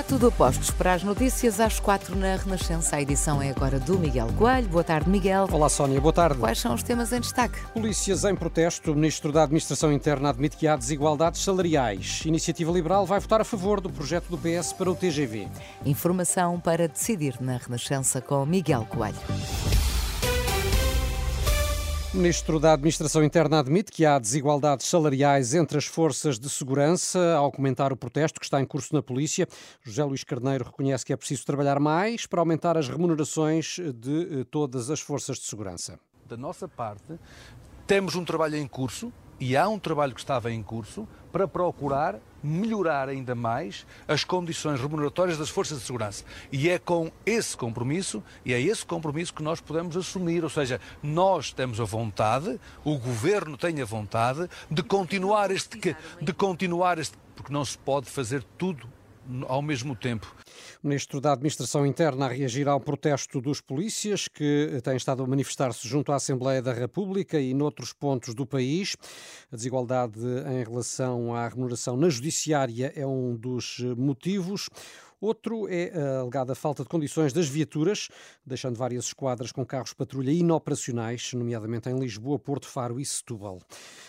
Está tudo postos para as notícias às quatro na Renascença. A edição é agora do Miguel Coelho. Boa tarde, Miguel. Olá, Sónia. Boa tarde. Quais são os temas em destaque? Polícias em protesto. O Ministro da Administração Interna admite que há desigualdades salariais. Iniciativa Liberal vai votar a favor do projeto do PS para o TGV. Informação para decidir na Renascença com Miguel Coelho. O Ministro da Administração Interna admite que há desigualdades salariais entre as forças de segurança. Ao comentar o protesto que está em curso na polícia, José Luís Carneiro reconhece que é preciso trabalhar mais para aumentar as remunerações de eh, todas as forças de segurança. Da nossa parte, temos um trabalho em curso e há um trabalho que estava em curso para procurar melhorar ainda mais as condições remuneratórias das forças de segurança. E é com esse compromisso, e é esse compromisso que nós podemos assumir, ou seja, nós temos a vontade, o governo tem a vontade de continuar este de continuar este porque não se pode fazer tudo ao mesmo tempo. O Ministro da Administração Interna a reagir ao protesto dos polícias que têm estado a manifestar-se junto à Assembleia da República e noutros pontos do país. A desigualdade em relação à remuneração na judiciária é um dos motivos. Outro é a alegada falta de condições das viaturas, deixando várias esquadras com carros patrulha inoperacionais, nomeadamente em Lisboa, Porto Faro e Setúbal.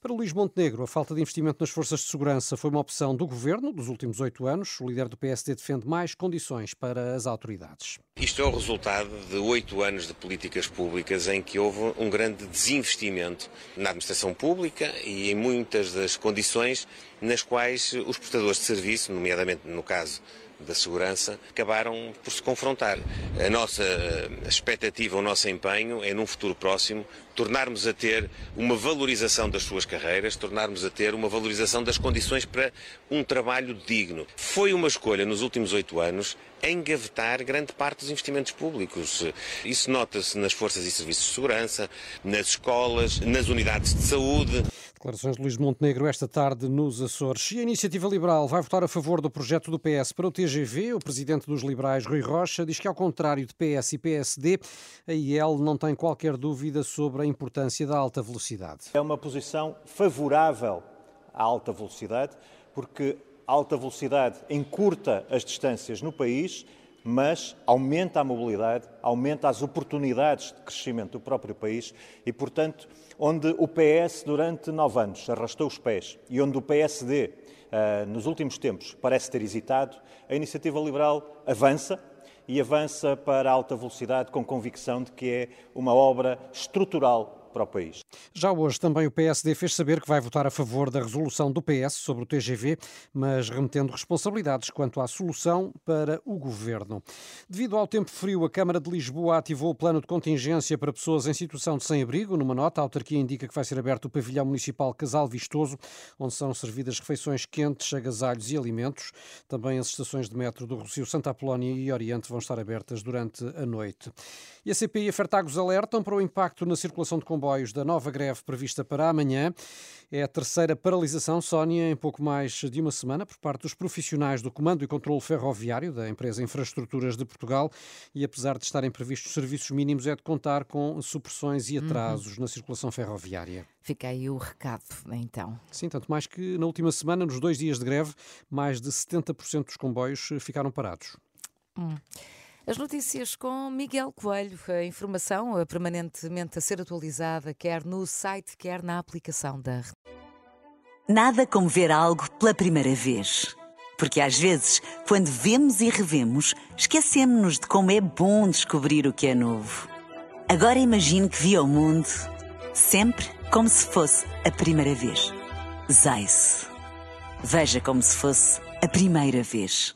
Para Luís Montenegro, a falta de investimento nas forças de segurança foi uma opção do governo dos últimos oito anos. O líder do PSD defende mais condições para as autoridades. Isto é o resultado de oito anos de políticas públicas em que houve um grande desinvestimento na administração pública e em muitas das condições nas quais os prestadores de serviço, nomeadamente no caso da segurança acabaram por se confrontar. A nossa expectativa, o nosso empenho é, num futuro próximo, tornarmos a ter uma valorização das suas carreiras, tornarmos a ter uma valorização das condições para um trabalho digno. Foi uma escolha nos últimos oito anos engavetar grande parte dos investimentos públicos. Isso nota-se nas forças e serviços de segurança, nas escolas, nas unidades de saúde. Declarações de Luís Montenegro esta tarde nos Açores. E a Iniciativa Liberal vai votar a favor do projeto do PS para o TGV. O presidente dos liberais, Rui Rocha, diz que, ao contrário de PS e PSD, a IEL não tem qualquer dúvida sobre a importância da alta velocidade. É uma posição favorável à alta velocidade, porque a alta velocidade encurta as distâncias no país mas aumenta a mobilidade, aumenta as oportunidades de crescimento do próprio país e, portanto, onde o PS durante nove anos arrastou os pés e onde o PSD ah, nos últimos tempos parece ter hesitado, a iniciativa liberal avança e avança para alta velocidade com convicção de que é uma obra estrutural para o país. Já hoje também o PSD fez saber que vai votar a favor da resolução do PS sobre o TGV, mas remetendo responsabilidades quanto à solução para o governo. Devido ao tempo frio, a Câmara de Lisboa ativou o plano de contingência para pessoas em situação de sem-abrigo. Numa nota, a autarquia indica que vai ser aberto o pavilhão municipal Casal Vistoso, onde são servidas refeições quentes, agasalhos e alimentos. Também as estações de metro do Rocio, Santa Apolónia e Oriente vão estar abertas durante a noite. E a CPI e a Fertagos alertam para o impacto na circulação de comboios comboios da nova greve prevista para amanhã. É a terceira paralisação, Sónia, em pouco mais de uma semana, por parte dos profissionais do Comando e Controlo Ferroviário da empresa Infraestruturas de Portugal. E apesar de estarem previstos serviços mínimos, é de contar com supressões e atrasos uhum. na circulação ferroviária. Fica aí o recado, então. Sim, tanto mais que na última semana, nos dois dias de greve, mais de 70% dos comboios ficaram parados. Hum. As notícias com Miguel Coelho, a informação permanentemente a ser atualizada, quer no site, quer na aplicação da. Nada como ver algo pela primeira vez. Porque às vezes, quando vemos e revemos, esquecemos-nos de como é bom descobrir o que é novo. Agora imagine que viu o mundo sempre como se fosse a primeira vez. Zais. Veja como se fosse a primeira vez.